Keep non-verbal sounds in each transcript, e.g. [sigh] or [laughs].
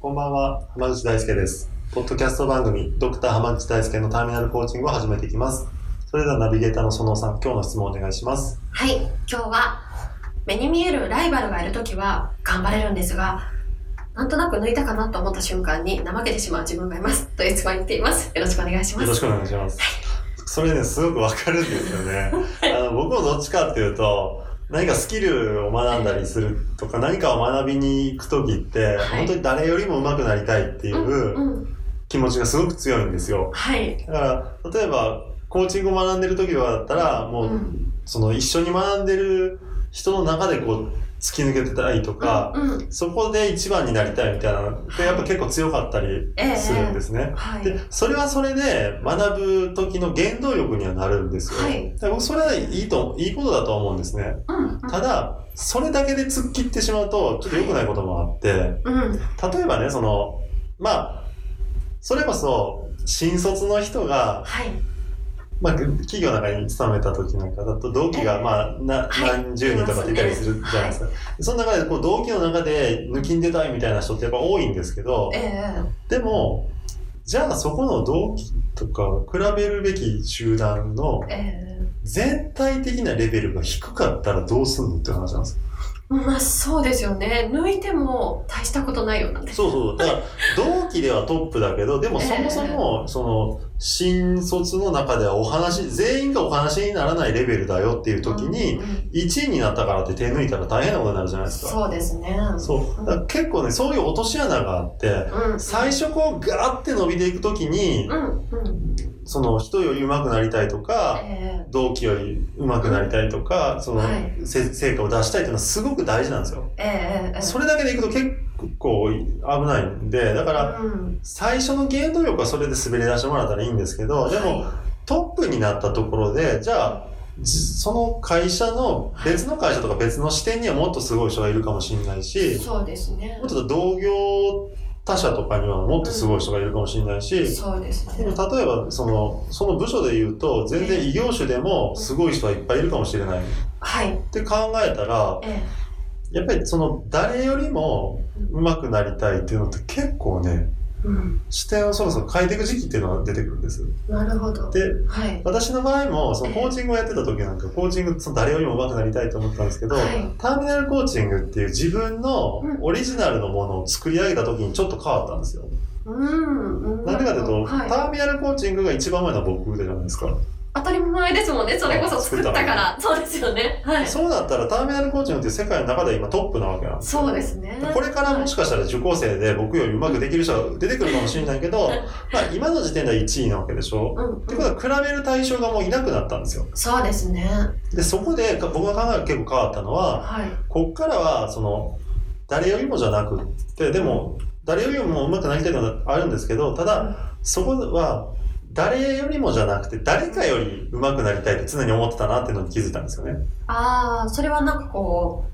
こんばんは、浜口大輔です。ポッドキャスト番組、ドクター浜口大輔のターミナルコーチングを始めていきます。それではナビゲーターの園さん、今日の質問をお願いします。はい、今日は目に見えるライバルがいるときは頑張れるんですが、なんとなく抜いたかなと思った瞬間に怠けてしまう自分がいます。という質問に言っています。よろしくお願いします。よろしくお願いします。それね、すごくわかるんですよね。[laughs] あの僕もどっちかっていうと、何かスキルを学んだりするとか、何かを学びに行くときって、はい。本当に誰よりも上手くなりたいっていう気持ちがすごく強いんですよ。はい、だから、例えば、コーチングを学んでる時だったら、もう、うんその一緒に学んでる人の中でこう、突き抜けてたいとか、うん、うん。そこで一番になりたいみたいなのやっぱ結構強かったりええするんですね。はい、で、それはそれで学ぶ時の原動力にはなるんですよ。はい。だから僕それはいいと、いいことだと思うんですね。うん、うん。ただ、それだけで突っ切ってしまうと、ちょっと良くないこともあって、うん、例えばね、その、まあ、それこそ、新卒の人が、はい、まあ、企業の中に勤めた時なんかだと、同期が、まあ、な、はい。何十人とかっていたりするじゃないですか。その中で、こう、同期の中で抜きんでたいみたいな人ってやっぱ多いんですけどえ、えでも、じゃあそこの同期とか比べるべき集団のええ。全体的なレベルが低かったらどうすんのって話なんですよ。まあそうですよね。抜いても大したことないような。そうそう。だから、同期ではトップだけど、でもそもそも、その、新卒の中ではお話、全員がお話にならないレベルだよっていう時に、うんうん1位になったからって手抜いたら大変なことになるじゃないですか。そうですね。そう。だ結構ね、そういう落とし穴があって、うん、最初こうガーって伸びていくときにその人より上手くなりたいとか、え同期より上手くなりたいとか、その、はい。せ成果を出したいっていうのはすごく大事なんですよ。ええそれだけでいくと結構危ないんで、だから、うん、最初の原動力はそれで滑り出してもらったらいいんですけど、でも、はトップになったところで、じゃあ、じその会社の、別の会社とか別の視点にはもっとすごい人がいるかもしれないいし、そうですね。もっ。と同業他社とかにはもっとすごい人がいるかもしれないし、そうですね。例えばその、その部署で言うと、全然異業種でもすごい人はいっぱいいるかもしれないっはい。て考えたら、えやっぱりその誰よりも上手くなりたいっていうのって結構ね、えうん、視点をそろそろ変えていく時期っていうのが出てくるんです。なるほど。で、はい。私の場合も、そのコーチングをやってた時なんか、コーチング、その誰よりも上手くなりたいと思ったんですけど、はいターミナルコーチングっていう自分のうんオリジナルのものを作り上げた時にちょっと変わったんですよ。うん。うんなんでかというと、はいターミナルコーチングが一番前の僕じゃないですか。当たり前ですもんね。それこそ作ったから。そうですよね。はい。そうだったらターミナルコーチングっていう世界の中では今トップなわけなんですよ。そうですね。これからもしかしたら受講生で僕より上手くできる人が出てくるかもしれないけど、は [laughs] いまあ今の時点では1位なわけでしょ。うんってことは比べる対象がもういなくなったんですよ。そうですね。で、そこでか僕が考えが結構変わったのは、はい。こっからは、その、誰よりもじゃなくって、でも、誰よりも上手くなりたいのはあるんですけど、ただ、そこは、誰よりもじゃなくて、誰かより上手くなりたいって常に思ってたなっていうのに気づいたんですよね。ああ、それはなんかこ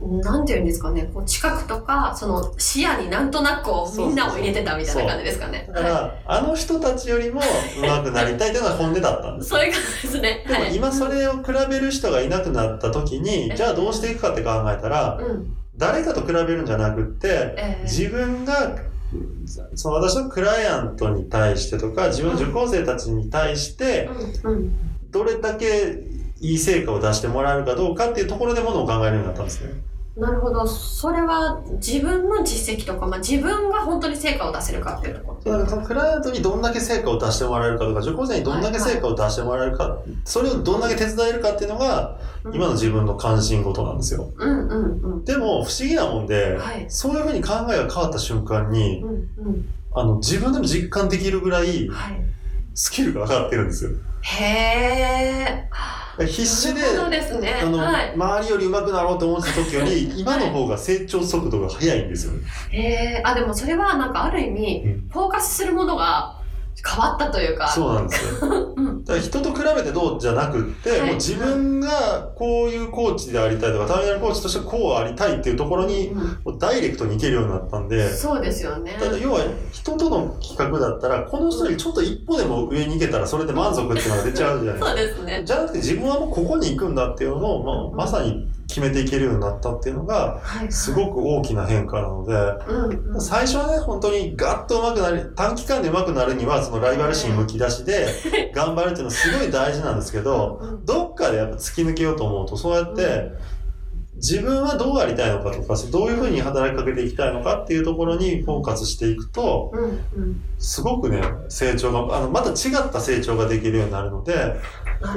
う、なんていうんですかね、こう近くとか、その視野になんとなくこうみんなを入れてたみたいな感じですかね。だから、はあの人たちよりも上手くなりたいっていうのが本音だったんい、です。そういう感じですね。でもはい、今それを比べる人がいなくなった時に、じゃあどうしていくかって考えたら、うん。誰かと比べるんじゃなくって、ええ自分がその私のクライアントに対してとか自分の受講生たちに対して。どれだけいい成果を出してもらえるかどうかっていうところでものを考えるようになったんですね。なるほど。それは自分の実績とか、まあ、自分が本当に成果を出せるかっていうところ。だからクライアントにどんだけ成果を出してもらえるかとか受講生にどんだけ成果を出してもらえるか、それをどんだけ手伝えるかっていうのが今の自分の関心事なんですよ。うんうんうん。でも不思議なもんで、はいそういうふうに考えが変わった瞬間にうんうん。あの自分でも実感できるぐらいはい。スキルが上がってるんですよ。へえ。必死でですね。あの、はい。周りより上手くなろうと思ってた時より今の方が成長速度が速いんですよね。へーあ、でもそれはなんかある意味、うんフォーカスするものが変わったというか。そうなんですよ。[laughs] うん。だから人と比べてどうじゃなくって、はいもう自分がこういうコーチでありたいとか、ターミナルコーチとしてこうありたいっていうところに、もうダイレクトに行けるようになったんで、そうですよね。ただ要は人との企画だったら、この人よりちょっと一歩でも上に行けたらそれで満足っていうのが出ちゃうじゃないですか。そうですね。じゃなくて自分はもうここに行くんだっていうのを、まあ、まさに決めていけるようになったっていうのが、はい。すごく大きな変化なので。最初はね、本当にガッと上手くなり、短期間で上手くなるには、そのライバル心むき出しで、頑張るっていうのはすごい大事なんですけど、うんどっかでやっぱ突き抜けようと思うと、そうやって、自分はどうありたいのかとか、どういうふうに働きかけていきたいのかっていうところにフォーカスしていくと。すごくね、成長が、あの、また違った成長ができるようになるので、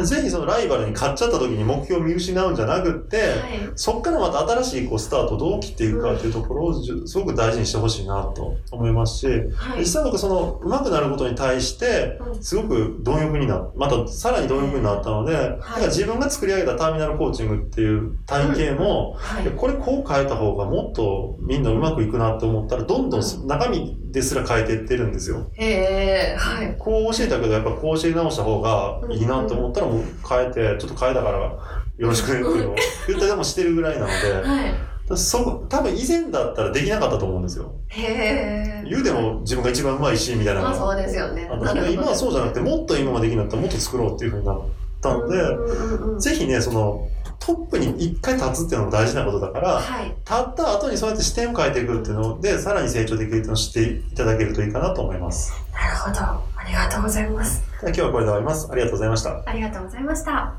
ぜひそのライバルに勝っちゃった時に目標を見失うんじゃなくって、はい。そこからまた新しいこうスタートをどう切っていくかっていうところをすごく大事にしてほしいなと思いますし、はい実。際僕その上手くなることに対して、うんすごく貪欲になまたさらに貪欲になったので、だから自分が作り上げたターミナルコーチングっていう体系も、はいいやこれこう変えた方がもっとみんなうまくいくなって思ったら、どんどん中身ですら変えていってるんですよ。へえ、はい。こう教えたけど、やっぱこう教え直した方がいいなと思ったら、もう変えて、ちょっと変えたからよろしくねっていうのを [laughs] 言ったりもしてるぐらいなので、はい。そこ、多分以前だったらできなかったと思うんですよ。へえ。言うでも自分が一番うまいし、みたいなまあそうですよね。今はそうじゃなくて、もっと今まできるんだったらもっと作ろうっていうふうになったので、んぜひね、その、トップに一回立つっていうのも大事なことだから、はい。立った後にそうやって視点を変えていくっていうので、さらに成長できるっていうのを知っていただけるといいかなと思います。なるほど。ありがとうございます。今日はこれで終わります。ありがとうございました。ありがとうございました。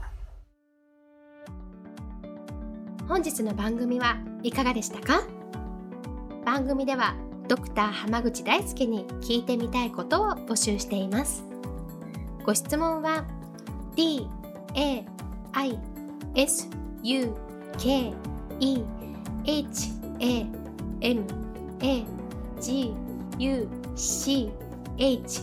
本日の番組はいかがでしたか？番組ではドクター濱口大輔に聞いてみたいことを募集していますご質問は d a i s u k e h a m a g u c h